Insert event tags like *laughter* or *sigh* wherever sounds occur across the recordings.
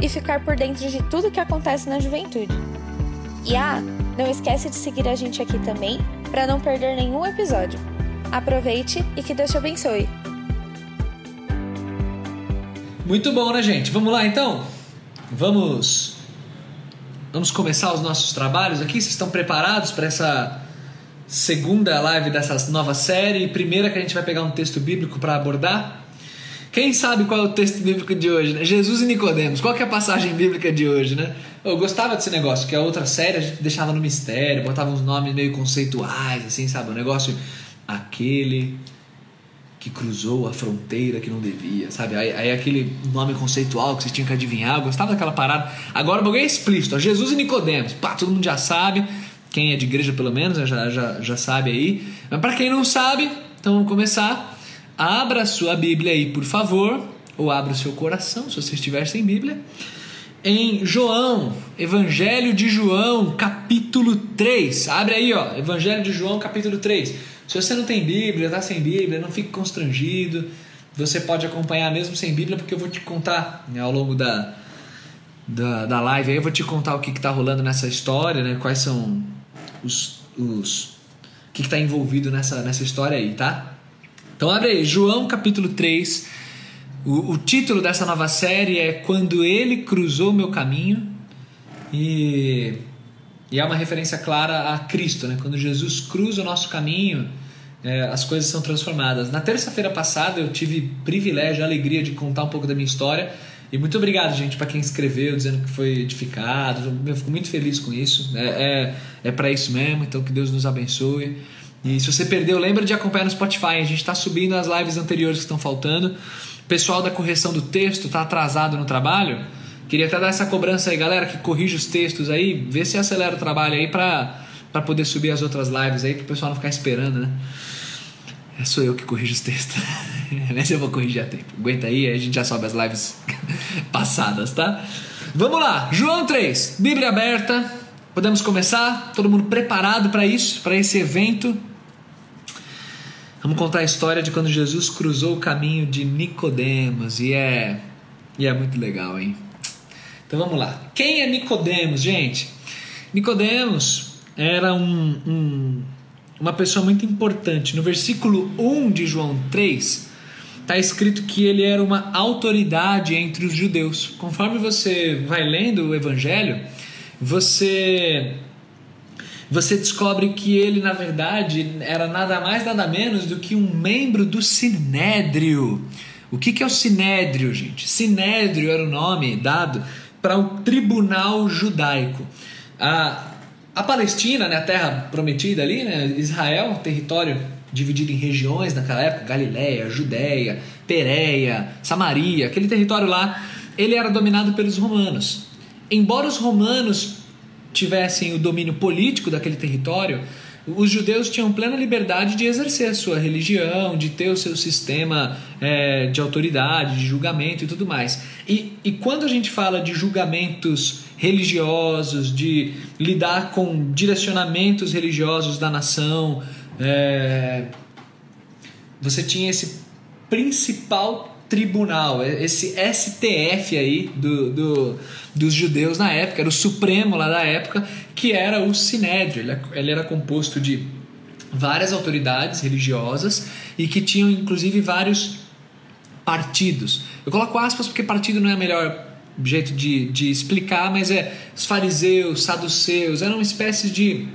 e ficar por dentro de tudo que acontece na juventude. E ah, não esquece de seguir a gente aqui também para não perder nenhum episódio. Aproveite e que Deus te abençoe. Muito bom, né, gente? Vamos lá então? Vamos Vamos começar os nossos trabalhos aqui. Vocês estão preparados para essa segunda live dessa nova série? Primeira que a gente vai pegar um texto bíblico para abordar. Quem sabe qual é o texto bíblico de hoje, né? Jesus e Nicodemos. Qual é a passagem bíblica de hoje, né? Eu gostava desse negócio, que a outra série a gente deixava no mistério, botava uns nomes meio conceituais, assim, sabe? Um negócio aquele que cruzou a fronteira que não devia, sabe? Aí, aí, aquele nome conceitual que você tinha que adivinhar, eu gostava daquela parada. Agora o bagulho é explícito, ó, Jesus e Nicodemos. Pá, todo mundo já sabe, quem é de igreja pelo menos já, já, já sabe aí. Mas para quem não sabe, então vamos começar. Abra a sua Bíblia aí, por favor, ou abra o seu coração, se você estiver sem Bíblia, em João, Evangelho de João, capítulo 3. Abre aí, ó, Evangelho de João, capítulo 3. Se você não tem Bíblia, está sem Bíblia, não fique constrangido. Você pode acompanhar mesmo sem Bíblia, porque eu vou te contar né, ao longo da, da, da live aí, eu vou te contar o que está rolando nessa história, né? Quais são os. os o que está envolvido nessa, nessa história aí, tá? Então abre aí, João capítulo 3. O, o título dessa nova série é Quando Ele Cruzou Meu Caminho. E, e é uma referência clara a Cristo, né? Quando Jesus cruza o nosso caminho, é, as coisas são transformadas. Na terça-feira passada eu tive privilégio, alegria de contar um pouco da minha história. E muito obrigado, gente, para quem escreveu, dizendo que foi edificado. Eu fico muito feliz com isso. É, é, é para isso mesmo, então que Deus nos abençoe. E se você perdeu, lembra de acompanhar no Spotify. A gente está subindo as lives anteriores que estão faltando. O pessoal da correção do texto está atrasado no trabalho. Queria até dar essa cobrança aí, galera, que corrige os textos aí. Vê se acelera o trabalho aí para poder subir as outras lives aí, para o pessoal não ficar esperando, né? É, sou eu que corrijo os textos. *laughs* Mas eu vou corrigir a tempo. Aguenta aí, a gente já sobe as lives *laughs* passadas, tá? Vamos lá, João 3, Bíblia aberta. Podemos começar? Todo mundo preparado para isso, para esse evento? Vamos contar a história de quando Jesus cruzou o caminho de Nicodemos e é e é muito legal, hein? Então vamos lá. Quem é Nicodemos, gente? Nicodemos era um, um, uma pessoa muito importante. No versículo 1 de João 3, está escrito que ele era uma autoridade entre os judeus. Conforme você vai lendo o evangelho, você você descobre que ele, na verdade, era nada mais, nada menos do que um membro do Sinédrio. O que, que é o Sinédrio, gente? Sinédrio era o nome dado para o tribunal judaico. A, a Palestina, né, a terra prometida ali, né, Israel, território dividido em regiões naquela época, Galiléia, Judéia, Pereia, Samaria, aquele território lá, ele era dominado pelos romanos. Embora os romanos tivessem o domínio político daquele território, os judeus tinham plena liberdade de exercer a sua religião, de ter o seu sistema é, de autoridade, de julgamento e tudo mais. E, e quando a gente fala de julgamentos religiosos, de lidar com direcionamentos religiosos da nação, é, você tinha esse principal tribunal, esse STF aí do, do, dos judeus na época, era o Supremo lá da época, que era o Sinédrio. Ele, ele era composto de várias autoridades religiosas e que tinham inclusive vários partidos. Eu coloco aspas porque partido não é o melhor jeito de, de explicar, mas é os fariseus, saduceus, eram uma espécie de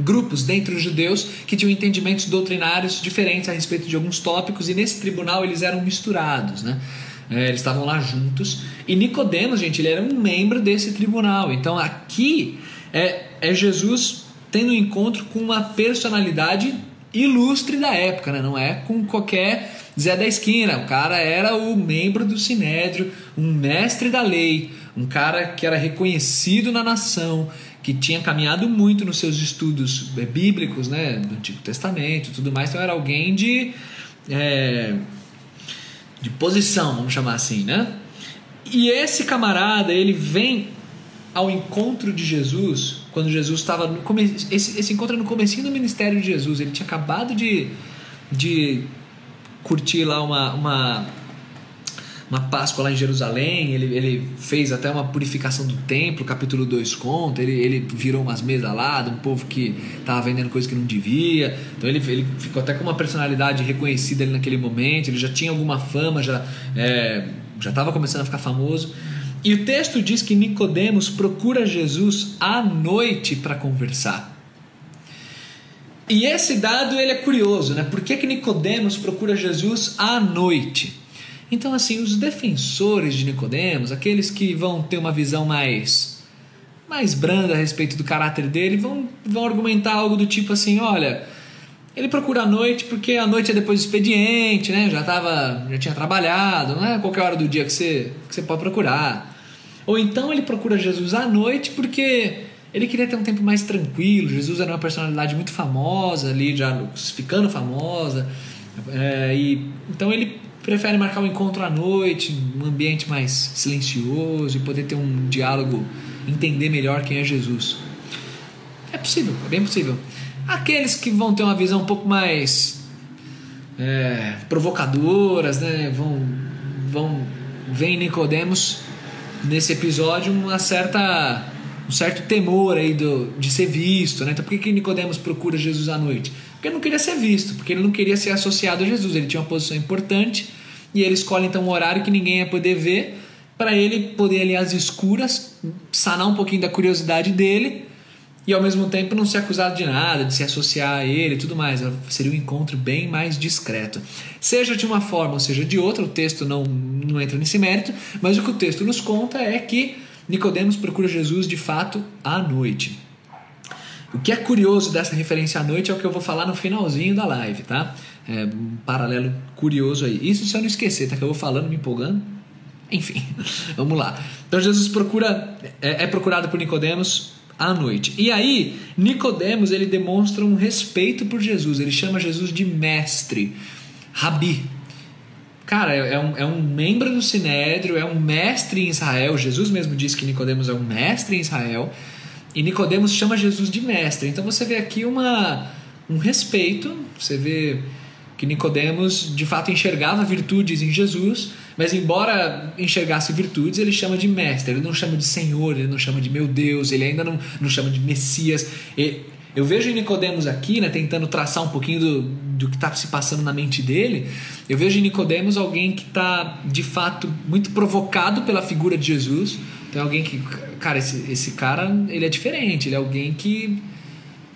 grupos dentro dos judeus que tinham entendimentos doutrinários diferentes a respeito de alguns tópicos e nesse tribunal eles eram misturados, né? É, eles estavam lá juntos e Nicodemos, gente, ele era um membro desse tribunal. Então aqui é, é Jesus tendo um encontro com uma personalidade ilustre da época, né? Não é com qualquer Zé da esquina. O cara era o membro do Sinédrio, um mestre da lei, um cara que era reconhecido na nação, que tinha caminhado muito nos seus estudos é, bíblicos, né, do Antigo Testamento, tudo mais. Então era alguém de é, de posição, vamos chamar assim, né? E esse camarada, ele vem ao encontro de Jesus quando Jesus estava no começo, esse, esse encontro no comecinho do ministério de Jesus. Ele tinha acabado de, de curtir lá uma, uma uma Páscoa lá em Jerusalém, ele, ele fez até uma purificação do templo, capítulo 2 conta, ele, ele virou umas mesas lá de um povo que estava vendendo coisa que não devia, então ele, ele ficou até com uma personalidade reconhecida ali naquele momento, ele já tinha alguma fama, já é, já estava começando a ficar famoso. E o texto diz que Nicodemos procura Jesus à noite para conversar. E esse dado ele é curioso, né? Por que, que Nicodemos procura Jesus à noite? Então, assim, os defensores de Nicodemos, aqueles que vão ter uma visão mais mais branda a respeito do caráter dele, vão, vão argumentar algo do tipo assim, olha, ele procura a noite porque a noite é depois do expediente, né? Já tava, já tinha trabalhado, não é qualquer hora do dia que você, que você pode procurar. Ou então ele procura Jesus à noite porque ele queria ter um tempo mais tranquilo. Jesus era uma personalidade muito famosa ali, já ficando famosa. É, e então ele prefere marcar um encontro à noite, um ambiente mais silencioso e poder ter um diálogo, entender melhor quem é Jesus. É possível, é bem possível. Aqueles que vão ter uma visão um pouco mais é, provocadoras, né, vão, vão ver Nicodemos nesse episódio uma certa um certo temor aí do, de ser visto, né? Então por que, que Nicodemos procura Jesus à noite? Porque ele não queria ser visto, porque ele não queria ser associado a Jesus, ele tinha uma posição importante e ele escolhe então um horário que ninguém ia poder ver para ele poder ali às escuras sanar um pouquinho da curiosidade dele e ao mesmo tempo não ser acusado de nada, de se associar a ele e tudo mais. Seria um encontro bem mais discreto. Seja de uma forma ou seja de outra, o texto não, não entra nesse mérito, mas o que o texto nos conta é que Nicodemos procura Jesus de fato à noite. O que é curioso dessa referência à noite é o que eu vou falar no finalzinho da live, tá? É um paralelo curioso aí. Isso se eu não esquecer, tá? Que eu vou falando, me empolgando. Enfim, *laughs* vamos lá. Então Jesus procura, é, é procurado por Nicodemos à noite. E aí, Nicodemos ele demonstra um respeito por Jesus. Ele chama Jesus de mestre, rabi. Cara, é, é um, é um membro do Sinédrio, é um mestre em Israel. Jesus mesmo disse que Nicodemos é um mestre em Israel. E Nicodemos chama Jesus de mestre. Então você vê aqui uma, um respeito, você vê que Nicodemos de fato enxergava virtudes em Jesus, mas embora enxergasse virtudes, ele chama de mestre, ele não chama de Senhor, ele não chama de meu Deus, ele ainda não, não chama de Messias. Eu vejo em Nicodemos aqui, né, tentando traçar um pouquinho do, do que está se passando na mente dele, eu vejo em Nicodemos alguém que está de fato muito provocado pela figura de Jesus. Então alguém que, cara, esse, esse cara ele é diferente, ele é alguém que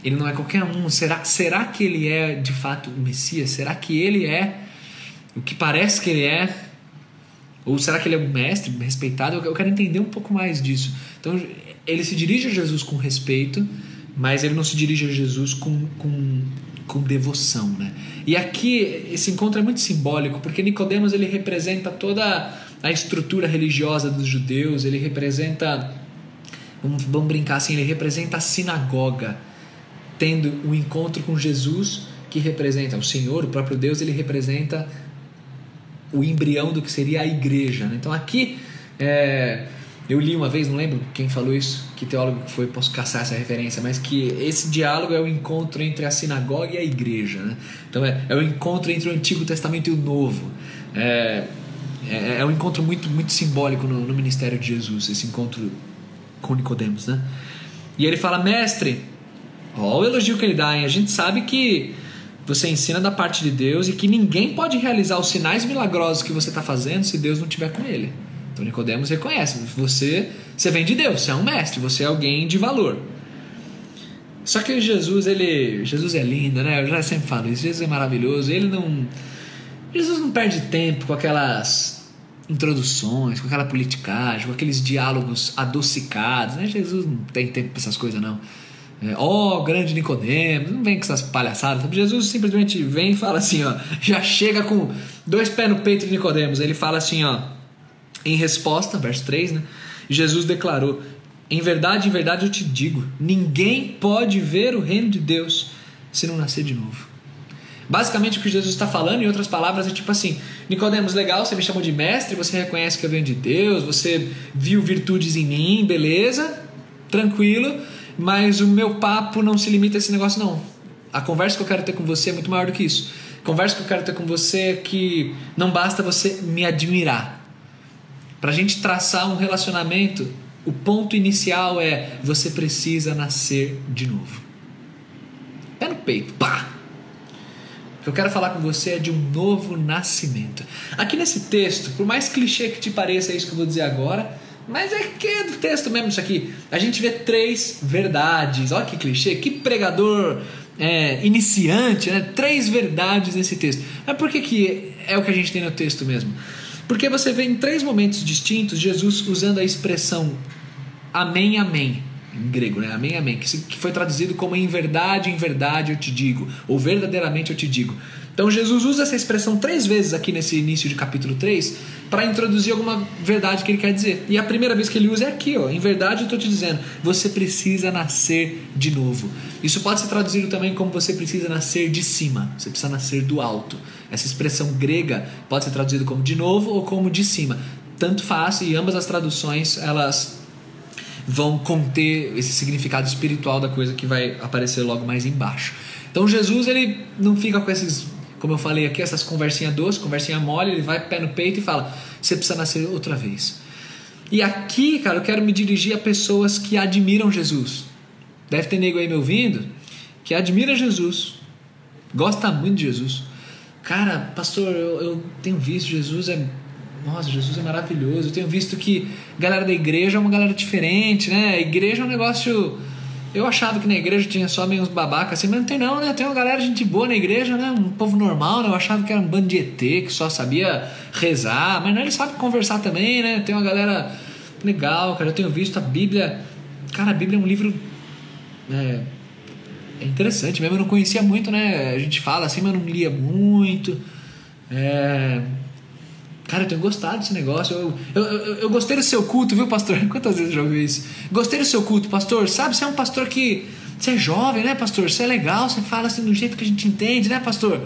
ele não é qualquer um. Será, será que ele é de fato o Messias? Será que ele é o que parece que ele é? Ou será que ele é um mestre respeitado? Eu quero entender um pouco mais disso. Então, ele se dirige a Jesus com respeito, mas ele não se dirige a Jesus com, com, com devoção. Né? E aqui, esse encontro é muito simbólico, porque Nicodemos ele representa toda a estrutura religiosa dos judeus, ele representa, vamos, brincar assim, ele representa a sinagoga tendo um encontro com Jesus, que representa o Senhor, o próprio Deus, ele representa o embrião do que seria a igreja. Né? Então aqui, é, eu li uma vez, não lembro quem falou isso, que teólogo foi, posso caçar essa referência, mas que esse diálogo é o encontro entre a sinagoga e a igreja. Né? Então é, é o encontro entre o Antigo Testamento e o Novo. É, é, é um encontro muito, muito simbólico no, no ministério de Jesus, esse encontro com Nicodemos. Né? E ele fala, mestre, Olha o elogio que ele dá, hein? A gente sabe que você ensina da parte de Deus e que ninguém pode realizar os sinais milagrosos que você está fazendo se Deus não estiver com ele. Então Nicodemos reconhece, você, você vem de Deus, você é um mestre, você é alguém de valor. Só que Jesus, ele, Jesus é lindo, né? Eu já sempre falo isso, Jesus é maravilhoso, ele não Jesus não perde tempo com aquelas introduções, com aquela politicagem, com aqueles diálogos adocicados, né? Jesus não tem tempo para essas coisas não. É, ó, oh, grande Nicodemos, não vem com essas palhaçadas. Jesus simplesmente vem e fala assim, ó, já chega com dois pés no peito de Nicodemos. Ele fala assim, ó, Em resposta, verso 3, né? Jesus declarou: Em verdade, em verdade eu te digo, ninguém pode ver o reino de Deus se não nascer de novo. Basicamente o que Jesus está falando, em outras palavras, é tipo assim: Nicodemos, legal, você me chamou de mestre, você reconhece que eu venho de Deus, você viu virtudes em mim, beleza, tranquilo, mas o meu papo não se limita a esse negócio, não. A conversa que eu quero ter com você é muito maior do que isso. A conversa que eu quero ter com você é que não basta você me admirar. Para a gente traçar um relacionamento, o ponto inicial é você precisa nascer de novo. Pé no peito, pá! O que eu quero falar com você é de um novo nascimento. Aqui nesse texto, por mais clichê que te pareça isso que eu vou dizer agora, mas é que é do texto mesmo isso aqui. A gente vê três verdades. Olha que clichê, que pregador é, iniciante, né? Três verdades nesse texto. Mas por que, que é o que a gente tem no texto mesmo? Porque você vê em três momentos distintos Jesus usando a expressão amém, amém, em grego, né? Amém, amém, que foi traduzido como em verdade, em verdade eu te digo, ou verdadeiramente eu te digo. Então Jesus usa essa expressão três vezes aqui nesse início de capítulo 3 para introduzir alguma verdade que ele quer dizer. E a primeira vez que ele usa é aqui, ó. Em verdade eu estou te dizendo, você precisa nascer de novo. Isso pode ser traduzido também como você precisa nascer de cima, você precisa nascer do alto. Essa expressão grega pode ser traduzida como de novo ou como de cima. Tanto faz e ambas as traduções elas vão conter esse significado espiritual da coisa que vai aparecer logo mais embaixo. Então Jesus ele não fica com esses como eu falei aqui, essas conversinhas doces, conversinha mole, ele vai pé no peito e fala: você precisa nascer outra vez. E aqui, cara, eu quero me dirigir a pessoas que admiram Jesus. Deve ter nego aí me ouvindo que admira Jesus, gosta muito de Jesus. Cara, pastor, eu, eu tenho visto Jesus é. Nossa, Jesus é maravilhoso. Eu tenho visto que a galera da igreja é uma galera diferente, né? A igreja é um negócio eu achava que na igreja tinha só meio uns babacas assim, mas não tem não, né? Tem uma galera de gente boa na igreja, né? Um povo normal, né? Eu achava que era um bando de ET que só sabia rezar, mas não, ele sabe conversar também, né? Tem uma galera legal, cara. Eu tenho visto a Bíblia. Cara, a Bíblia é um livro. É, é interessante mesmo. Eu não conhecia muito, né? A gente fala assim, mas não lia muito. É Cara, eu tenho gostado desse negócio. Eu, eu, eu, eu, gostei do seu culto, viu, pastor? *laughs* Quantas vezes eu já ouvi isso? Gostei do seu culto, pastor. Sabe, você é um pastor que. Você é jovem, né, pastor? Você é legal, você fala assim do jeito que a gente entende, né, pastor?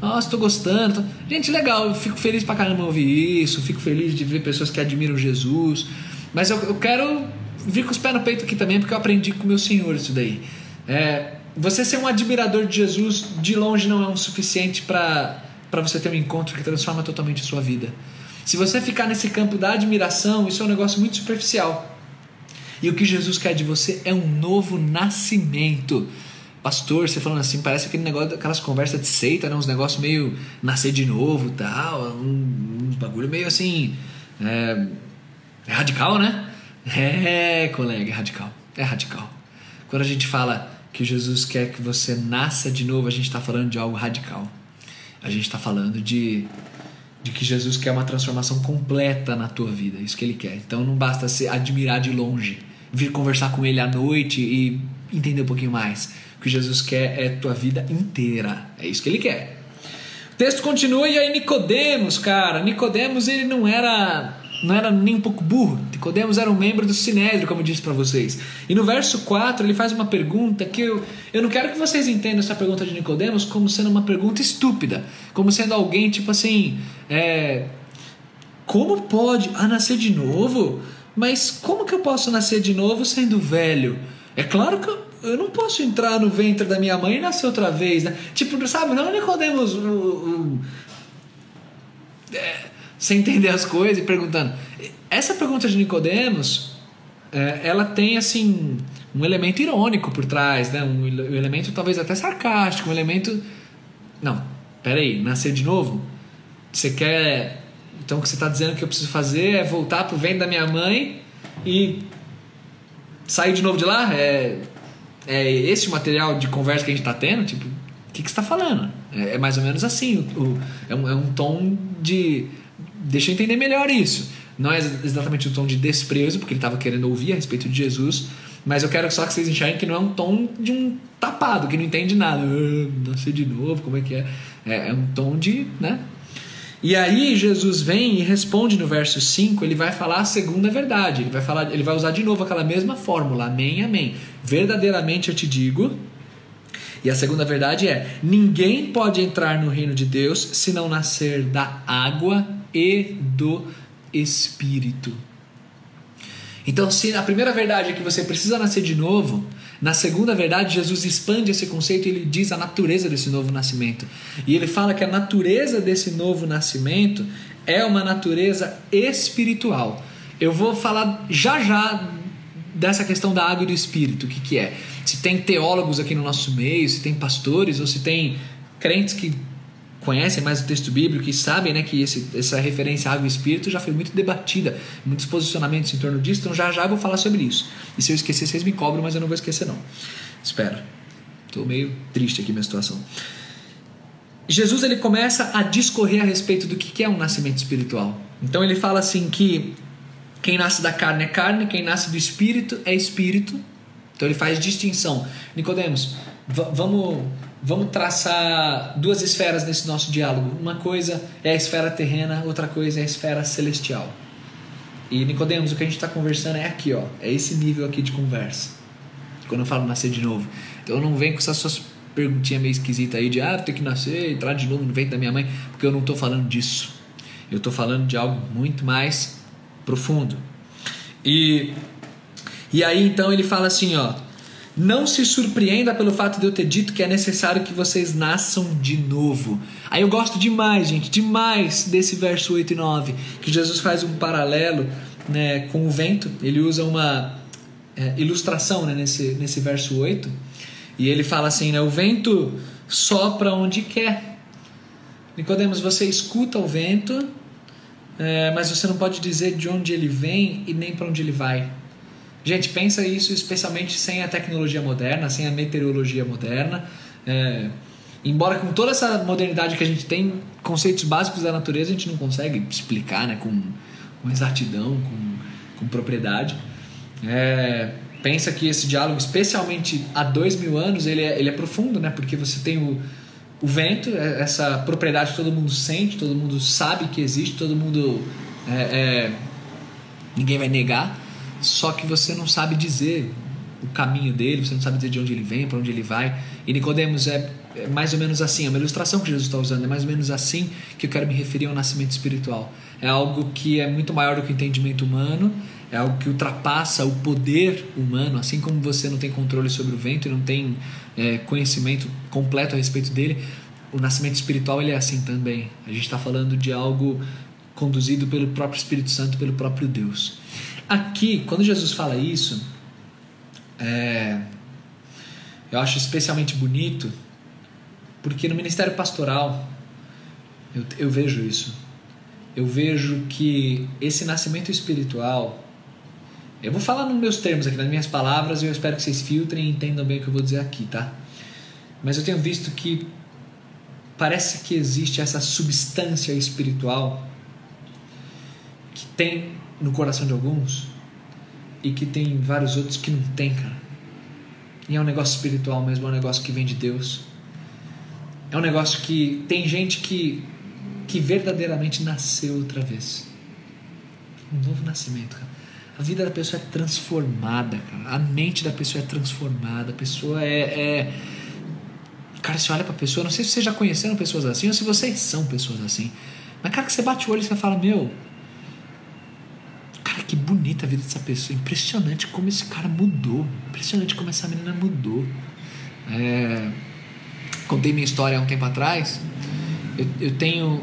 Nossa, tô gostando. Gente, legal, eu fico feliz pra caramba ouvir isso, fico feliz de ver pessoas que admiram Jesus. Mas eu, eu quero vir com os pés no peito aqui também, porque eu aprendi com o meu Senhor isso daí. É, você ser um admirador de Jesus de longe não é um suficiente para para você ter um encontro que transforma totalmente a sua vida. Se você ficar nesse campo da admiração, isso é um negócio muito superficial. E o que Jesus quer de você é um novo nascimento. Pastor, você falando assim, parece aquele negócio, aquelas conversas de seita, né? uns negócios meio nascer de novo tal, um, uns bagulho meio assim. É, é radical, né? É, colega, é radical. É radical. Quando a gente fala que Jesus quer que você nasça de novo, a gente está falando de algo radical. A gente está falando de, de que Jesus quer uma transformação completa na tua vida, isso que ele quer. Então não basta se admirar de longe, vir conversar com ele à noite e entender um pouquinho mais. O que Jesus quer é tua vida inteira. É isso que ele quer. O texto continua e aí Nicodemos, cara, Nicodemos ele não era não era nem um pouco burro. Nicodemos era um membro do Sinédrio, como eu disse para vocês. E no verso 4 ele faz uma pergunta que eu, eu não quero que vocês entendam essa pergunta de Nicodemos como sendo uma pergunta estúpida, como sendo alguém tipo assim, é, como pode ah, nascer de novo? Mas como que eu posso nascer de novo sendo velho? É claro que eu, eu não posso entrar no ventre da minha mãe e nascer outra vez, né? Tipo, sabe, não Nicodemos o, o, é, sem entender as coisas e perguntando. Essa pergunta de Nicodemos, é, ela tem assim um elemento irônico por trás, né? Um, um elemento talvez até sarcástico, um elemento. Não, peraí, nascer de novo? Você quer. Então o que você está dizendo que eu preciso fazer é voltar pro ventre da minha mãe e sair de novo de lá? É, é esse o material de conversa que a gente está tendo? Tipo, o que, que você está falando? É, é, mais ou menos assim. O, o, é, um, é um tom de deixa eu entender melhor isso. Não é exatamente um tom de desprezo, porque ele estava querendo ouvir a respeito de Jesus, mas eu quero só que vocês enxerguem que não é um tom de um tapado, que não entende nada. Ah, nascer de novo, como é que é? é? É um tom de. né? E aí Jesus vem e responde no verso 5, ele vai falar a segunda verdade. Ele vai falar, ele vai usar de novo aquela mesma fórmula, amém, amém. Verdadeiramente eu te digo. E a segunda verdade é: ninguém pode entrar no reino de Deus se não nascer da água e do espírito. Então, se a primeira verdade é que você precisa nascer de novo, na segunda verdade, Jesus expande esse conceito e ele diz a natureza desse novo nascimento. E ele fala que a natureza desse novo nascimento é uma natureza espiritual. Eu vou falar já já dessa questão da água e do espírito, o que, que é. Se tem teólogos aqui no nosso meio, se tem pastores ou se tem crentes que conhecem mais o texto bíblico e sabem né, que esse, essa referência água e espírito já foi muito debatida, muitos posicionamentos em torno disso, então já já eu vou falar sobre isso. E se eu esquecer, vocês me cobram, mas eu não vou esquecer não. Espera. Estou meio triste aqui minha situação. Jesus ele começa a discorrer a respeito do que é um nascimento espiritual. Então ele fala assim que quem nasce da carne é carne, quem nasce do espírito é espírito. Então ele faz distinção. Nicodemos, vamos vamos traçar duas esferas nesse nosso diálogo. Uma coisa é a esfera terrena, outra coisa é a esfera celestial. E Nicodemos, o que a gente está conversando é aqui, ó, é esse nível aqui de conversa. Quando eu falo nascer de novo, então não vem com essas suas perguntinhas meio esquisitas aí de ah, tem que nascer, entrar de novo no ventre da minha mãe, porque eu não estou falando disso. Eu estou falando de algo muito mais profundo. E e aí então ele fala assim, ó, não se surpreenda pelo fato de eu ter dito que é necessário que vocês nasçam de novo. Aí eu gosto demais, gente, demais desse verso 8 e 9, que Jesus faz um paralelo né, com o vento. Ele usa uma é, ilustração né, nesse, nesse verso 8. E ele fala assim: né, o vento sopra onde quer. Nicodemos, você escuta o vento, é, mas você não pode dizer de onde ele vem e nem para onde ele vai. Gente, pensa isso especialmente sem a tecnologia moderna, sem a meteorologia moderna. É, embora com toda essa modernidade que a gente tem, conceitos básicos da natureza a gente não consegue explicar né, com, com exatidão, com, com propriedade. É, pensa que esse diálogo, especialmente há dois mil anos, ele é, ele é profundo, né? Porque você tem o, o vento, é, essa propriedade que todo mundo sente, todo mundo sabe que existe, todo mundo. É, é, ninguém vai negar só que você não sabe dizer o caminho dele, você não sabe dizer de onde ele vem, para onde ele vai. E Nicodemos é, é, mais ou menos assim, é uma ilustração que Jesus está usando, é mais ou menos assim que eu quero me referir ao nascimento espiritual. É algo que é muito maior do que o entendimento humano, é algo que ultrapassa o poder humano, assim como você não tem controle sobre o vento e não tem é, conhecimento completo a respeito dele, o nascimento espiritual ele é assim também. A gente está falando de algo conduzido pelo próprio Espírito Santo, pelo próprio Deus. Aqui, quando Jesus fala isso, é, eu acho especialmente bonito, porque no ministério pastoral eu, eu vejo isso. Eu vejo que esse nascimento espiritual. Eu vou falar nos meus termos aqui, nas minhas palavras, e eu espero que vocês filtrem e entendam bem o que eu vou dizer aqui, tá? Mas eu tenho visto que parece que existe essa substância espiritual que tem no coração de alguns e que tem vários outros que não tem, cara. E é um negócio espiritual mesmo, é um negócio que vem de Deus. É um negócio que tem gente que que verdadeiramente nasceu outra vez. Um novo nascimento, cara. A vida da pessoa é transformada, cara. A mente da pessoa é transformada. A pessoa é, é... Cara, você olha pra pessoa, não sei se vocês já conheceram pessoas assim ou se vocês são pessoas assim. Mas, cara, que você bate o olho e você fala, meu, a vida dessa pessoa. Impressionante como esse cara mudou. Impressionante como essa menina mudou. É... Contei minha história há um tempo atrás. Eu, eu tenho.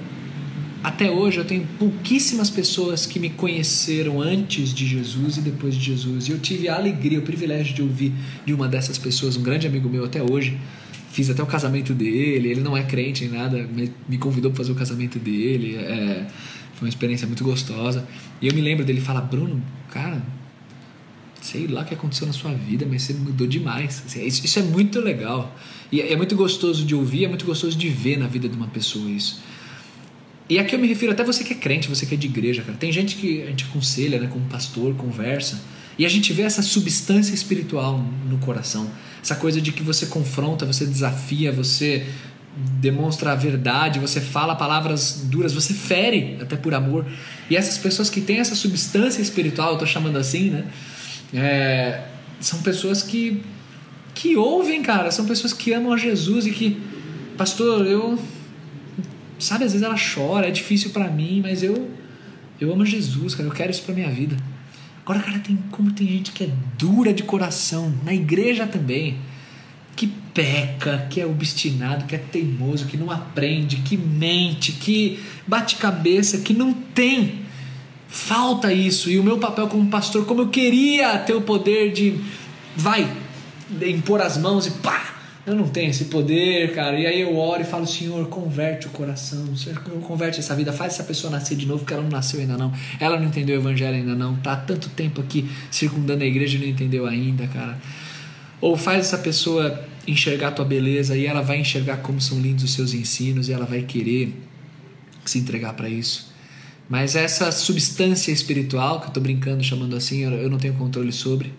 Até hoje eu tenho pouquíssimas pessoas que me conheceram antes de Jesus e depois de Jesus. E eu tive a alegria, o privilégio de ouvir de uma dessas pessoas, um grande amigo meu até hoje. Fiz até o casamento dele. Ele não é crente em nada, me convidou para fazer o casamento dele. É foi uma experiência muito gostosa. E eu me lembro dele falar: Bruno, cara, sei lá o que aconteceu na sua vida, mas você mudou demais. Assim, isso, isso, é muito legal. E é, é muito gostoso de ouvir, é muito gostoso de ver na vida de uma pessoa isso. E aqui eu me refiro até você que é crente, você que é de igreja, cara. Tem gente que a gente aconselha, né, como pastor, conversa, e a gente vê essa substância espiritual no coração. Essa coisa de que você confronta, você desafia, você demonstra a verdade, você fala palavras duras, você fere até por amor. E essas pessoas que têm essa substância espiritual, eu tô chamando assim, né? É, são pessoas que que ouvem, cara, são pessoas que amam a Jesus e que, pastor, eu sabe, às vezes ela chora, é difícil para mim, mas eu eu amo Jesus, cara, eu quero isso para minha vida. Agora, cara, tem como tem gente que é dura de coração, na igreja também peca, que é obstinado, que é teimoso, que não aprende, que mente, que bate cabeça, que não tem. Falta isso. E o meu papel como pastor, como eu queria ter o poder de vai impor as mãos e pá, eu não tenho esse poder, cara. E aí eu oro e falo, Senhor, converte o coração, Senhor, converte essa vida, faz essa pessoa nascer de novo, porque ela não nasceu ainda não. Ela não entendeu o evangelho ainda não. Tá há tanto tempo aqui circundando a igreja e não entendeu ainda, cara. Ou faz essa pessoa enxergar a tua beleza e ela vai enxergar como são lindos os seus ensinos e ela vai querer se entregar para isso. Mas essa substância espiritual, que eu estou brincando chamando assim, eu não tenho controle sobre.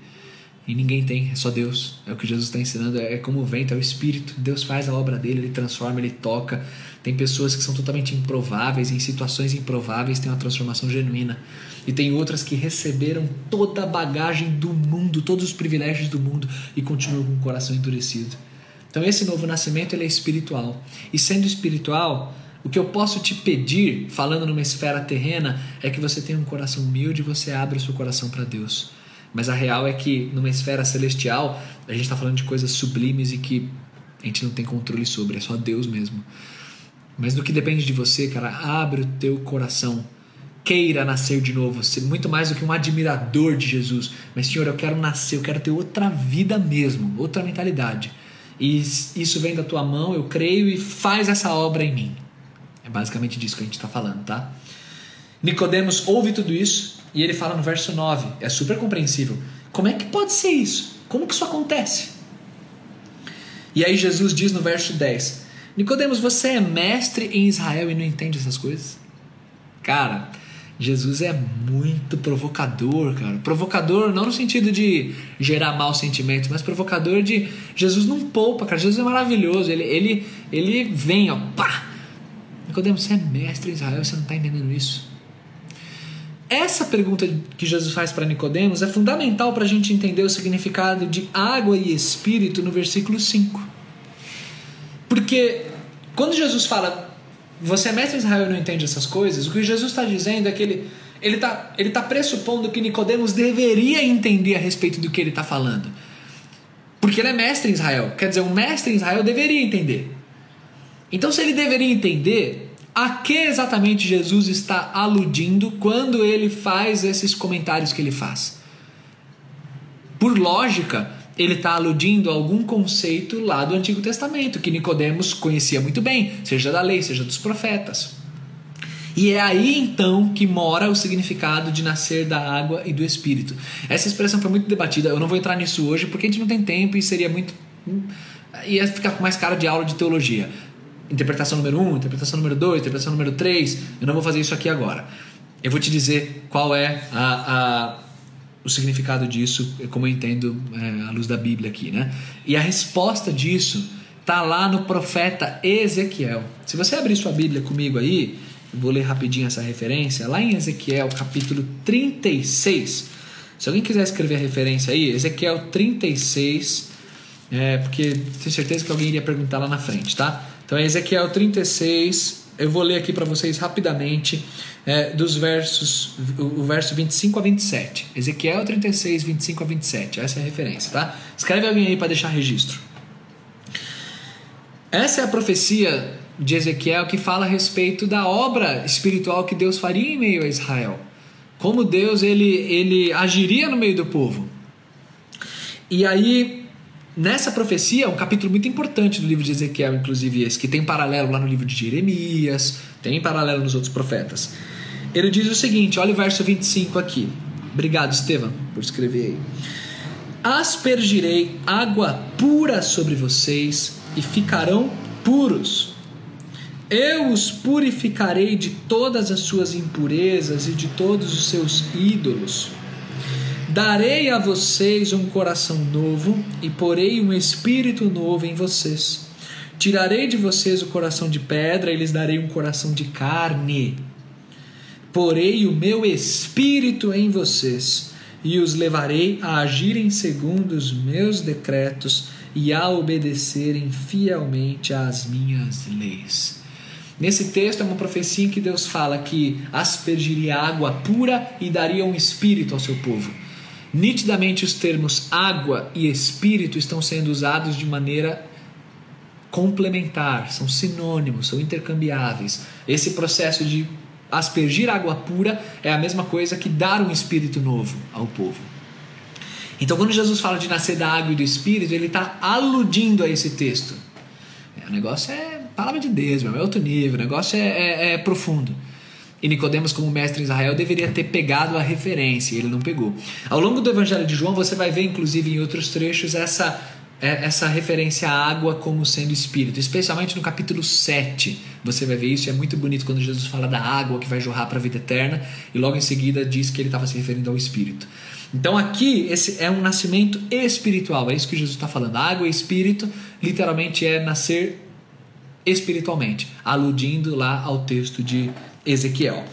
E ninguém tem, é só Deus. É o que Jesus está ensinando, é como o vento, é o Espírito. Deus faz a obra dele, ele transforma, ele toca. Tem pessoas que são totalmente improváveis, em situações improváveis tem uma transformação genuína. E tem outras que receberam toda a bagagem do mundo, todos os privilégios do mundo e continuam com o coração endurecido. Então esse novo nascimento ele é espiritual. E sendo espiritual, o que eu posso te pedir, falando numa esfera terrena, é que você tenha um coração humilde e você abra o seu coração para Deus. Mas a real é que numa esfera celestial, a gente está falando de coisas sublimes e que a gente não tem controle sobre, é só Deus mesmo. Mas no que depende de você, cara, abre o teu coração queira nascer de novo, ser muito mais do que um admirador de Jesus. Mas, Senhor, eu quero nascer, eu quero ter outra vida mesmo, outra mentalidade. E isso vem da tua mão, eu creio e faz essa obra em mim. É basicamente disso que a gente está falando, tá? Nicodemos ouve tudo isso e ele fala no verso 9, é super compreensível. Como é que pode ser isso? Como que isso acontece? E aí Jesus diz no verso 10: Nicodemos, você é mestre em Israel e não entende essas coisas? Cara, Jesus é muito provocador, cara. Provocador não no sentido de gerar maus sentimentos, mas provocador de Jesus não poupa, cara. Jesus é maravilhoso. Ele, ele, ele vem, ó, pá. Nicodemo, você é mestre em Israel, você não está entendendo isso. Essa pergunta que Jesus faz para Nicodemos é fundamental para a gente entender o significado de água e espírito no versículo 5. Porque quando Jesus fala você é mestre Israel e não entende essas coisas, o que Jesus está dizendo é que ele ele está ele tá pressupondo que Nicodemos deveria entender a respeito do que ele está falando. Porque ele é mestre em Israel. Quer dizer, um mestre em Israel deveria entender. Então, se ele deveria entender, a que exatamente Jesus está aludindo quando ele faz esses comentários que ele faz? Por lógica, ele está aludindo a algum conceito lá do Antigo Testamento que Nicodemos conhecia muito bem, seja da lei, seja dos profetas. E é aí então que mora o significado de nascer da água e do Espírito. Essa expressão foi muito debatida, eu não vou entrar nisso hoje porque a gente não tem tempo e seria muito. ia ficar com mais cara de aula de teologia. Interpretação número 1, um, interpretação número 2, interpretação número 3. Eu não vou fazer isso aqui agora. Eu vou te dizer qual é a, a o significado disso, como eu entendo é, à luz da Bíblia aqui, né? E a resposta disso tá lá no profeta Ezequiel. Se você abrir sua Bíblia comigo aí, eu vou ler rapidinho essa referência, lá em Ezequiel, capítulo 36. Se alguém quiser escrever a referência aí, Ezequiel 36, é, porque tenho certeza que alguém iria perguntar lá na frente, tá? Então é Ezequiel 36, eu vou ler aqui para vocês rapidamente é, dos versos, o, o verso 25 a 27. Ezequiel 36, 25 a 27. Essa é a referência, tá? Escreve alguém aí para deixar registro. Essa é a profecia de Ezequiel que fala a respeito da obra espiritual que Deus faria em meio a Israel. Como Deus ele, ele agiria no meio do povo. E aí, nessa profecia, um capítulo muito importante do livro de Ezequiel, inclusive esse, que tem paralelo lá no livro de Jeremias, tem paralelo nos outros profetas. Ele diz o seguinte: olha o verso 25 aqui. Obrigado, Estevam, por escrever aí. Aspergirei água pura sobre vocês e ficarão puros. Eu os purificarei de todas as suas impurezas e de todos os seus ídolos. Darei a vocês um coração novo e porei um espírito novo em vocês Tirarei de vocês o coração de pedra e lhes darei um coração de carne. Porei o meu espírito em vocês e os levarei a agirem segundo os meus decretos e a obedecerem fielmente às minhas leis. Nesse texto é uma profecia em que Deus fala que aspergiria água pura e daria um espírito ao seu povo. Nitidamente os termos água e espírito estão sendo usados de maneira complementar, são sinônimos, são intercambiáveis. Esse processo de aspergir água pura é a mesma coisa que dar um espírito novo ao povo. Então, quando Jesus fala de nascer da água e do espírito, ele está aludindo a esse texto. É, o negócio é palavra de Deus, é outro nível, o negócio é, é, é profundo. E Nicodemos, como mestre em Israel, deveria ter pegado a referência, ele não pegou. Ao longo do Evangelho de João, você vai ver, inclusive em outros trechos, essa é, essa referência à água como sendo espírito, especialmente no capítulo 7. Você vai ver isso, é muito bonito quando Jesus fala da água que vai jorrar para a vida eterna, e logo em seguida diz que ele estava se referindo ao espírito. Então aqui esse é um nascimento espiritual, é isso que Jesus está falando. água e espírito literalmente é nascer espiritualmente, aludindo lá ao texto de Ezequiel.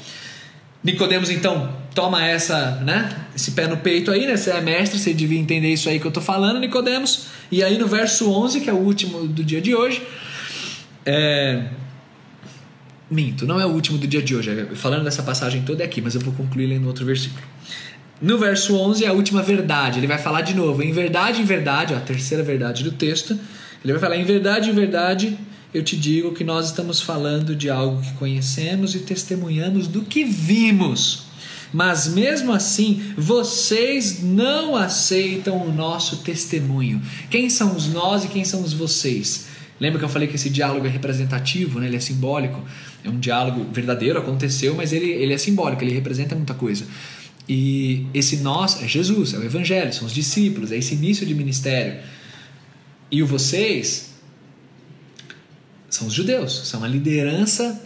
Nicodemos então toma essa, né, esse pé no peito aí, né? Você é mestre, você devia entender isso aí que eu tô falando, Nicodemos. E aí no verso 11, que é o último do dia de hoje, é... minto, não é o último do dia de hoje. É, falando dessa passagem toda é aqui, mas eu vou concluir lendo outro versículo. No verso 11 é a última verdade. Ele vai falar de novo, em verdade, em verdade, ó, a terceira verdade do texto. Ele vai falar em verdade, em verdade, eu te digo que nós estamos falando de algo que conhecemos e testemunhamos do que vimos. Mas mesmo assim, vocês não aceitam o nosso testemunho. Quem são os nós e quem são os vocês? Lembra que eu falei que esse diálogo é representativo, né? ele é simbólico. É um diálogo verdadeiro, aconteceu, mas ele, ele é simbólico, ele representa muita coisa. E esse nós é Jesus, é o Evangelho, são os discípulos, é esse início de ministério. E o vocês são os judeus, são a liderança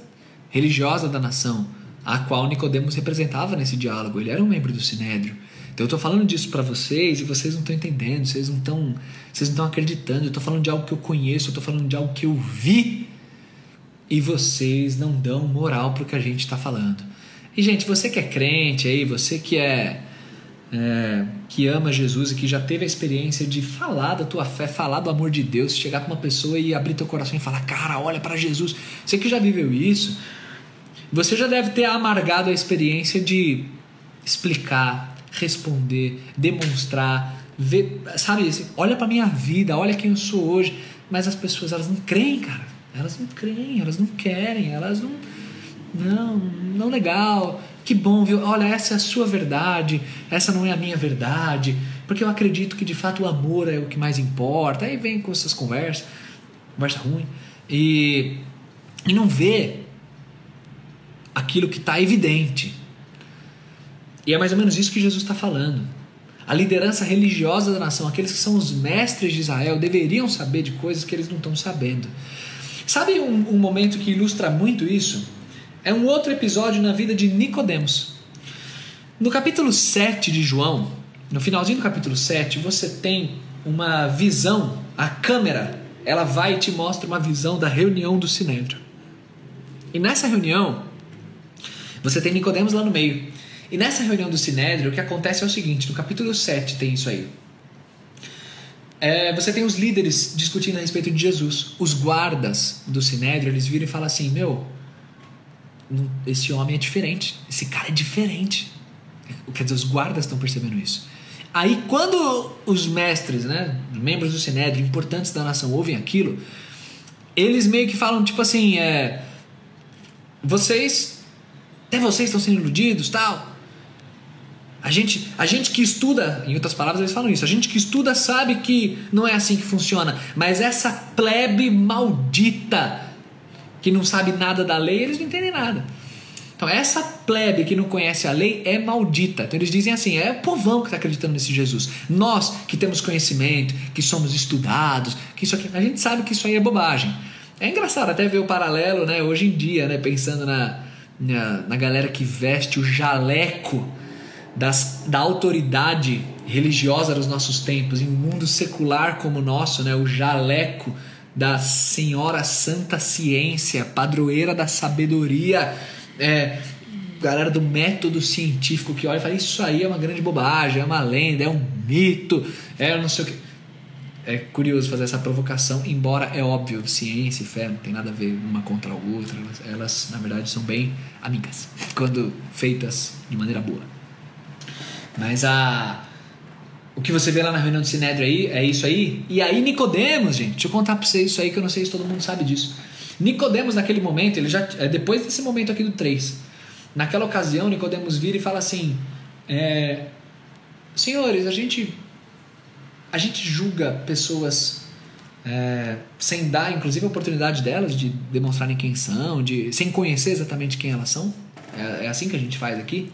religiosa da nação, a qual Nicodemos representava nesse diálogo. Ele era um membro do sinédrio. Então eu estou falando disso para vocês e vocês não estão entendendo, vocês não estão, vocês não estão acreditando. Eu estou falando de algo que eu conheço, eu estou falando de algo que eu vi e vocês não dão moral para o que a gente está falando. E gente, você que é crente aí, você que é, é, que ama Jesus e que já teve a experiência de falar da tua fé, falar do amor de Deus, chegar para uma pessoa e abrir teu coração e falar, cara, olha para Jesus. Você que já viveu isso, você já deve ter amargado a experiência de explicar, responder, demonstrar, ver, sabe, assim, olha para minha vida, olha quem eu sou hoje, mas as pessoas elas não creem, cara. Elas não creem, elas não querem, elas não não, não legal. Que bom, viu? Olha, essa é a sua verdade, essa não é a minha verdade, porque eu acredito que de fato o amor é o que mais importa. Aí vem com essas conversas, conversa ruim, e, e não vê aquilo que está evidente. E é mais ou menos isso que Jesus está falando. A liderança religiosa da nação, aqueles que são os mestres de Israel, deveriam saber de coisas que eles não estão sabendo. Sabe um, um momento que ilustra muito isso? É um outro episódio na vida de Nicodemos. No capítulo 7 de João, no finalzinho do capítulo 7, você tem uma visão, a câmera, ela vai e te mostra uma visão da reunião do Sinédrio. E nessa reunião, você tem Nicodemos lá no meio. E nessa reunião do Sinédrio, o que acontece é o seguinte: no capítulo 7 tem isso aí. É, você tem os líderes discutindo a respeito de Jesus. Os guardas do Sinédrio, eles viram e falam assim: Meu, esse homem é diferente. Esse cara é diferente. Quer dizer, os guardas estão percebendo isso. Aí, quando os mestres, né, membros do Sinédrio, importantes da nação, ouvem aquilo, eles meio que falam, tipo assim: é, Vocês até vocês estão sendo iludidos, tal. A gente, a gente que estuda, em outras palavras eles falam isso, a gente que estuda sabe que não é assim que funciona, mas essa plebe maldita que não sabe nada da lei, eles não entendem nada. Então, essa plebe que não conhece a lei é maldita. Então, eles dizem assim: é o povão que está acreditando nesse Jesus. Nós que temos conhecimento, que somos estudados, que isso aqui, a gente sabe que isso aí é bobagem. É engraçado até ver o paralelo, né, hoje em dia, né, pensando na, na, na galera que veste o jaleco das, da autoridade religiosa dos nossos tempos, em um mundo secular como o nosso, né, o jaleco da senhora santa ciência, padroeira da sabedoria, é, galera do método científico que olha e fala: Isso aí é uma grande bobagem, é uma lenda, é um mito, é não sei o que. É curioso fazer essa provocação, embora é óbvio, ciência e fé não tem nada a ver uma contra a outra, elas, elas na verdade são bem amigas, *laughs* quando feitas de maneira boa. Mas a o que você vê lá na reunião do Sinédrio aí é isso aí. E aí Nicodemos, gente, deixa eu contar para vocês isso aí que eu não sei se todo mundo sabe disso. Nicodemos naquele momento, ele já é depois desse momento aqui do 3. Naquela ocasião, Nicodemos vira e fala assim: é, Senhores, a gente a gente julga pessoas é, sem dar, inclusive, a oportunidade delas de demonstrarem quem são, de sem conhecer exatamente quem elas são. É, é assim que a gente faz aqui.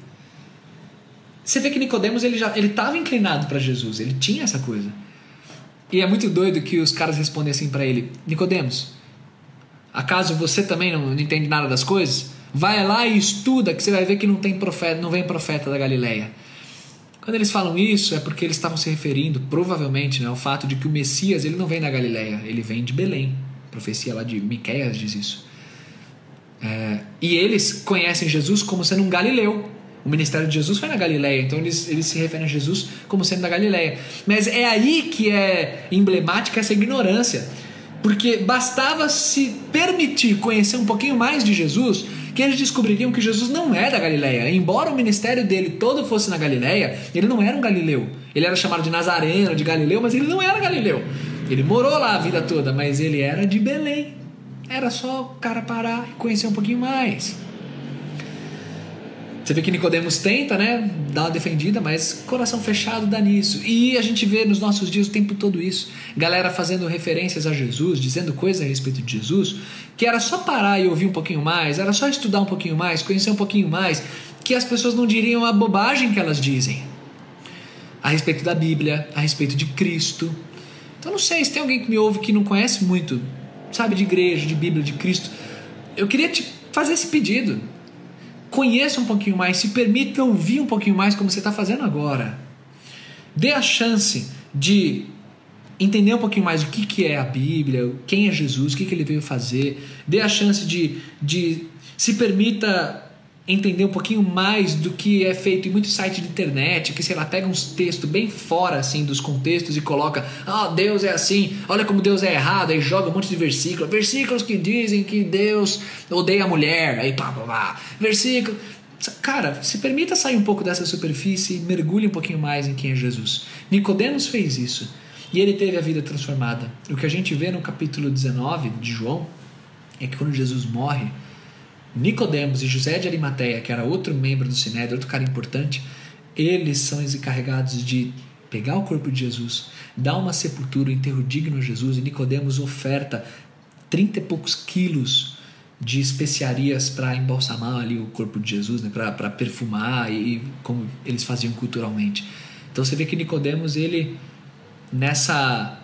Você vê que Nicodemos ele já ele estava inclinado para Jesus, ele tinha essa coisa. E é muito doido que os caras respondem assim para ele: Nicodemos, acaso você também não, não, entende nada das coisas? Vai lá e estuda que você vai ver que não tem profeta, não vem profeta da Galileia. Quando eles falam isso é porque eles estavam se referindo, provavelmente, né, ao fato de que o Messias ele não vem da Galileia, ele vem de Belém. A profecia lá de Miqueias diz isso. É, e eles conhecem Jesus como sendo um galileu. O ministério de Jesus foi na Galileia, então eles, eles se referem a Jesus como sendo da Galileia. Mas é aí que é emblemática essa ignorância. Porque bastava se permitir conhecer um pouquinho mais de Jesus que eles descobririam que Jesus não é da Galileia. Embora o ministério dele todo fosse na Galileia, ele não era um galileu. Ele era chamado de Nazareno, de Galileu, mas ele não era galileu. Ele morou lá a vida toda, mas ele era de Belém. Era só o cara parar e conhecer um pouquinho mais. Você vê que Nicodemos tenta, né, dar uma defendida, mas coração fechado dá nisso. E a gente vê nos nossos dias o tempo todo isso. Galera fazendo referências a Jesus, dizendo coisas a respeito de Jesus, que era só parar e ouvir um pouquinho mais, era só estudar um pouquinho mais, conhecer um pouquinho mais, que as pessoas não diriam a bobagem que elas dizem. A respeito da Bíblia, a respeito de Cristo. Então não sei se tem alguém que me ouve que não conhece muito, sabe, de igreja, de Bíblia, de Cristo. Eu queria te fazer esse pedido Conheça um pouquinho mais, se permita ouvir um pouquinho mais como você está fazendo agora. Dê a chance de entender um pouquinho mais o que, que é a Bíblia, quem é Jesus, o que, que ele veio fazer. Dê a chance de, de se permita entender um pouquinho mais do que é feito em muitos sites de internet, que sei lá, pega uns textos bem fora assim dos contextos e coloca, ah, oh, Deus é assim, olha como Deus é errado, aí joga um monte de versículos, versículos que dizem que Deus odeia a mulher, aí pá, pá, pá. versículo. Cara, se permita sair um pouco dessa superfície e mergulhe um pouquinho mais em quem é Jesus. Nicodemos fez isso e ele teve a vida transformada. O que a gente vê no capítulo 19 de João é que quando Jesus morre, Nicodemos e José de Arimateia, que era outro membro do Sinédrio, outro cara importante, eles são encarregados de pegar o corpo de Jesus, dar uma sepultura, um enterro digno a Jesus, e Nicodemos oferta 30 e poucos quilos de especiarias para embalsamar ali o corpo de Jesus, né, para perfumar e como eles faziam culturalmente. Então você vê que Nicodemos ele nessa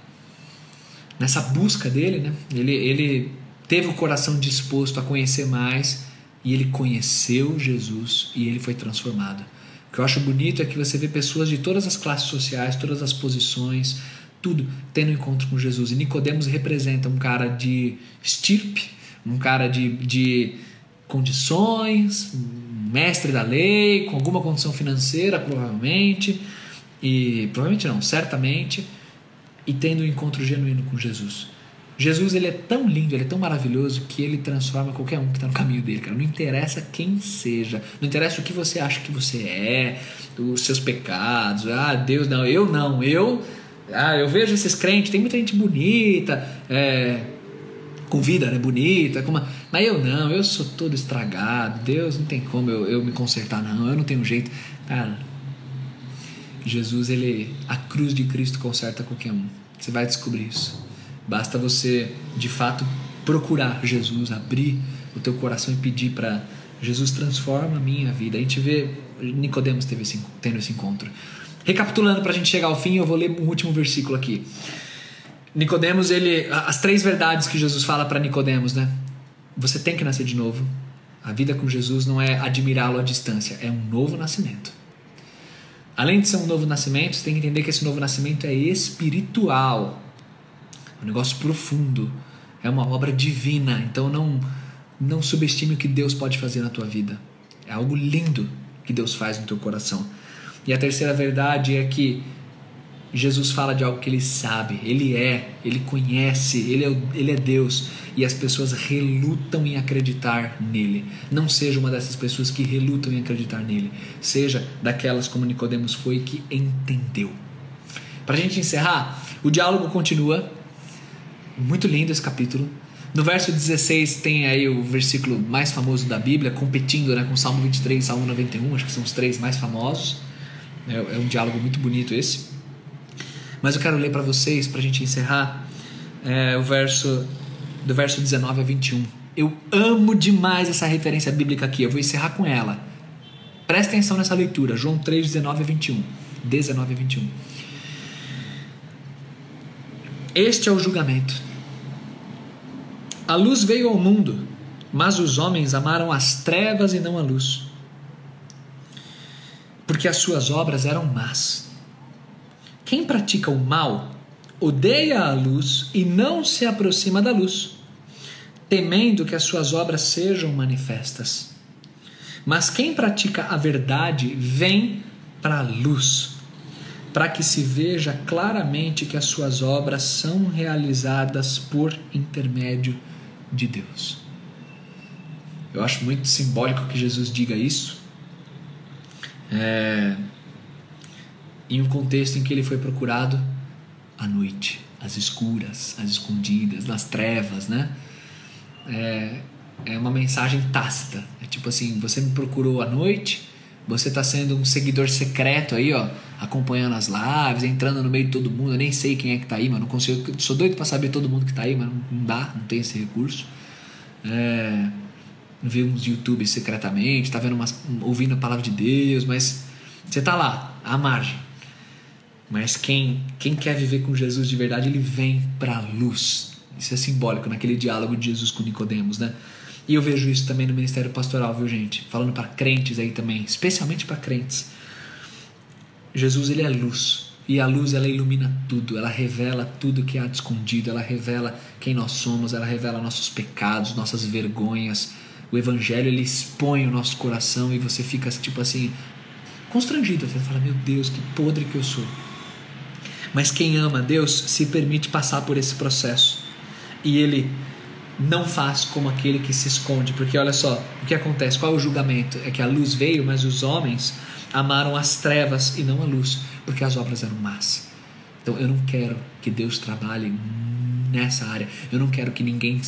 nessa busca dele, né, ele, ele teve o coração disposto a conhecer mais e ele conheceu Jesus e ele foi transformado. O que eu acho bonito é que você vê pessoas de todas as classes sociais, todas as posições, tudo tendo encontro com Jesus. E Nicodemos representa um cara de estirpe, um cara de, de condições, um mestre da lei, com alguma condição financeira, provavelmente, e provavelmente não, certamente, e tendo um encontro genuíno com Jesus. Jesus ele é tão lindo, ele é tão maravilhoso que ele transforma qualquer um que está no caminho dele, cara. Não interessa quem seja, não interessa o que você acha que você é, os seus pecados. Ah, Deus não, eu não, eu. Ah, eu vejo esses crentes, tem muita gente bonita, é, com vida, né, bonita, com uma, mas eu não, eu sou todo estragado. Deus não tem como eu, eu me consertar, não. Eu não tenho jeito, cara. Jesus, ele, a cruz de Cristo conserta qualquer um. Você vai descobrir isso. Basta você, de fato, procurar Jesus, abrir o teu coração e pedir para Jesus transforma a minha vida. A gente vê Nicodemos teve esse, tendo esse encontro. Recapitulando para a gente chegar ao fim, eu vou ler um último versículo aqui. Nicodemos, ele, as três verdades que Jesus fala para Nicodemos, né? Você tem que nascer de novo. A vida com Jesus não é admirá-lo à distância, é um novo nascimento. Além de ser um novo nascimento, você tem que entender que esse novo nascimento é espiritual um negócio profundo. É uma obra divina, então não não subestime o que Deus pode fazer na tua vida. É algo lindo que Deus faz no teu coração. E a terceira verdade é que Jesus fala de algo que ele sabe, ele é, ele conhece, ele é, ele é Deus e as pessoas relutam em acreditar nele. Não seja uma dessas pessoas que relutam em acreditar nele, seja daquelas como Nicodemos foi que entendeu. Para a gente encerrar, o diálogo continua. Muito lindo esse capítulo. No verso 16 tem aí o versículo mais famoso da Bíblia, competindo né, com Salmo 23 e Salmo 91, acho que são os três mais famosos. É, é um diálogo muito bonito esse. Mas eu quero ler para vocês, para a gente encerrar, é, o verso do verso 19 a 21. Eu amo demais essa referência bíblica aqui, eu vou encerrar com ela. Presta atenção nessa leitura, João 3, 19 a 21. 19 a 21. Este é o julgamento. A luz veio ao mundo, mas os homens amaram as trevas e não a luz, porque as suas obras eram más. Quem pratica o mal odeia a luz e não se aproxima da luz, temendo que as suas obras sejam manifestas. Mas quem pratica a verdade vem para a luz, para que se veja claramente que as suas obras são realizadas por intermédio de Deus. Eu acho muito simbólico que Jesus diga isso. É, em um contexto em que ele foi procurado à noite, às escuras, às escondidas, nas trevas, né? É, é uma mensagem tácita. É tipo assim, você me procurou à noite, você está sendo um seguidor secreto aí, ó, acompanhando as lives, entrando no meio de todo mundo. Eu nem sei quem é que está aí, mas não consigo. Sou doido para saber todo mundo que está aí, mas não, dá, não tem esse recurso. É, vê uns YouTube secretamente, tá vendo umas, ouvindo a palavra de Deus, mas você tá lá, à margem. Mas quem, quem quer viver com Jesus de verdade, ele vem para a luz. Isso é simbólico naquele diálogo de Jesus com Nicodemos, né? E eu vejo isso também no ministério pastoral, viu, gente? Falando para crentes aí também, especialmente para crentes. Jesus, ele é luz. E a luz, ela ilumina tudo, ela revela tudo que há de escondido, ela revela quem nós somos, ela revela nossos pecados, nossas vergonhas. O evangelho, ele expõe o nosso coração e você fica, tipo assim, constrangido. Você fala, meu Deus, que podre que eu sou. Mas quem ama Deus se permite passar por esse processo. E ele não faz como aquele que se esconde, porque olha só, o que acontece? Qual é o julgamento? É que a luz veio, mas os homens amaram as trevas e não a luz, porque as obras eram más. Então eu não quero que Deus trabalhe nessa área. Eu não quero que ninguém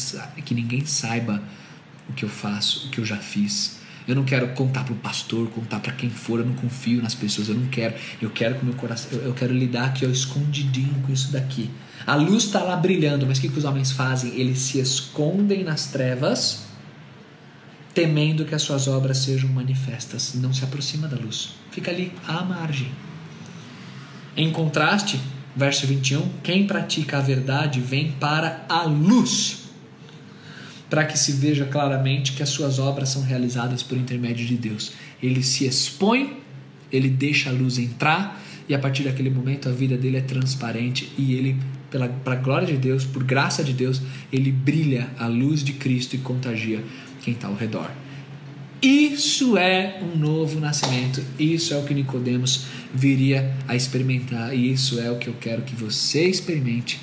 que ninguém saiba o que eu faço, o que eu já fiz. Eu não quero contar para o pastor, contar para quem for. Eu não confio nas pessoas. Eu não quero. Eu quero que meu coração. Eu, quero lidar aqui ó, escondidinho com isso daqui. A luz está lá brilhando, mas o que, que os homens fazem? Eles se escondem nas trevas, temendo que as suas obras sejam manifestas. Não se aproxima da luz. Fica ali à margem. Em contraste, verso 21, quem pratica a verdade vem para a luz para que se veja claramente que as suas obras são realizadas por intermédio de Deus. Ele se expõe, ele deixa a luz entrar e a partir daquele momento a vida dele é transparente e ele, pela pra glória de Deus, por graça de Deus, ele brilha a luz de Cristo e contagia quem está ao redor. Isso é um novo nascimento. Isso é o que Nicodemos viria a experimentar e isso é o que eu quero que você experimente.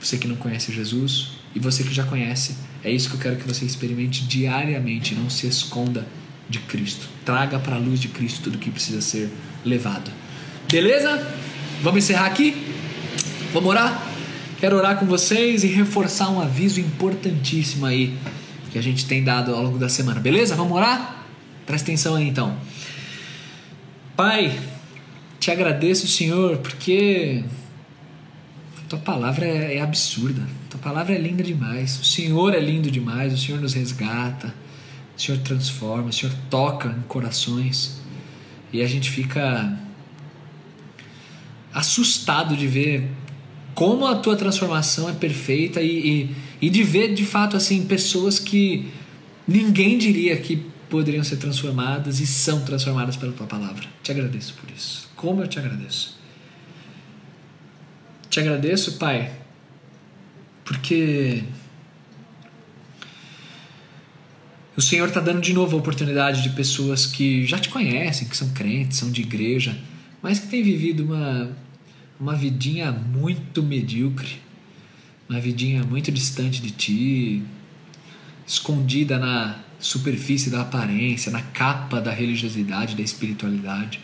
Você que não conhece Jesus, e você que já conhece, é isso que eu quero que você experimente diariamente. Não se esconda de Cristo. Traga para a luz de Cristo tudo que precisa ser levado. Beleza? Vamos encerrar aqui? Vamos orar? Quero orar com vocês e reforçar um aviso importantíssimo aí que a gente tem dado ao longo da semana. Beleza? Vamos orar? Presta atenção aí então. Pai, te agradeço, Senhor, porque tua palavra é, é absurda. Tua palavra é linda demais. O Senhor é lindo demais. O Senhor nos resgata. O Senhor transforma. O Senhor toca em corações. E a gente fica assustado de ver como a tua transformação é perfeita e, e, e de ver de fato assim pessoas que ninguém diria que poderiam ser transformadas e são transformadas pela tua palavra. Te agradeço por isso. Como eu te agradeço. Te agradeço, Pai, porque o Senhor está dando de novo a oportunidade de pessoas que já te conhecem, que são crentes, são de igreja, mas que têm vivido uma, uma vidinha muito medíocre, uma vidinha muito distante de ti, escondida na superfície da aparência, na capa da religiosidade, da espiritualidade.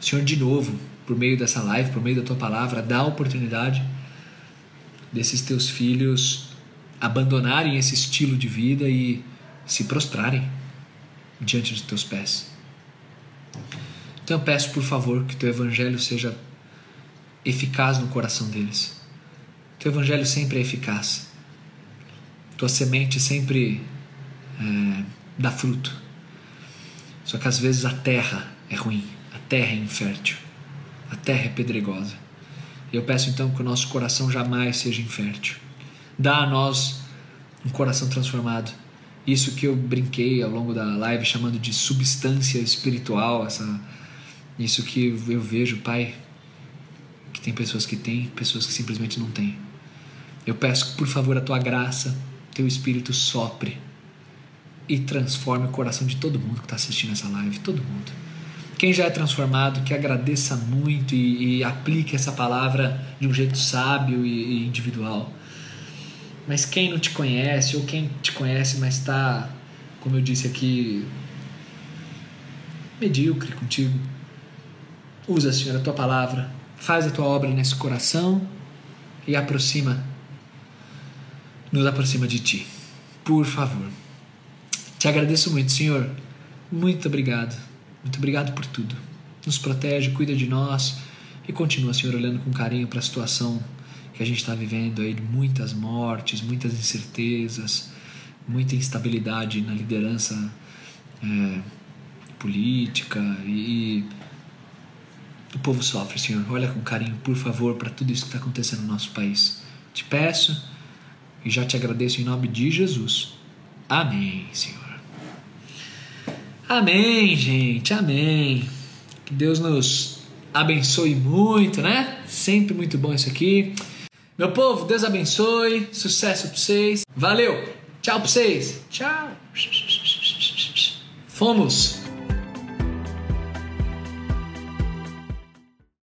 Senhor, de novo, por meio dessa live, por meio da tua palavra, dá a oportunidade desses teus filhos abandonarem esse estilo de vida e se prostrarem diante dos teus pés. Então eu peço, por favor, que teu evangelho seja eficaz no coração deles. Teu evangelho sempre é eficaz. Tua semente sempre é, dá fruto. Só que às vezes a terra é ruim, a terra é infértil, a terra é pedregosa. Eu peço então que o nosso coração jamais seja infértil. Dá a nós um coração transformado. Isso que eu brinquei ao longo da live chamando de substância espiritual, essa isso que eu vejo, Pai, tem pessoas que têm, pessoas que simplesmente não têm. Eu peço por favor, a tua graça, teu espírito sopre e transforme o coração de todo mundo que está assistindo essa live, todo mundo. Quem já é transformado, que agradeça muito e, e aplique essa palavra de um jeito sábio e, e individual. Mas quem não te conhece, ou quem te conhece, mas está, como eu disse aqui, medíocre contigo, usa, Senhor, a tua palavra, faz a tua obra nesse coração e aproxima, nos aproxima de ti. Por favor. Te agradeço muito, Senhor. Muito obrigado. Muito obrigado por tudo. Nos protege, cuida de nós e continua, Senhor, olhando com carinho para a situação que a gente está vivendo aí, muitas mortes, muitas incertezas, muita instabilidade na liderança é, política e, e o povo sofre, Senhor. Olha com carinho, por favor, para tudo isso que está acontecendo no nosso país. Te peço e já te agradeço em nome de Jesus. Amém, Senhor. Amém, gente, amém. Que Deus nos abençoe muito, né? Sempre muito bom isso aqui. Meu povo, Deus abençoe, sucesso para vocês. Valeu, tchau para vocês. Tchau. Fomos.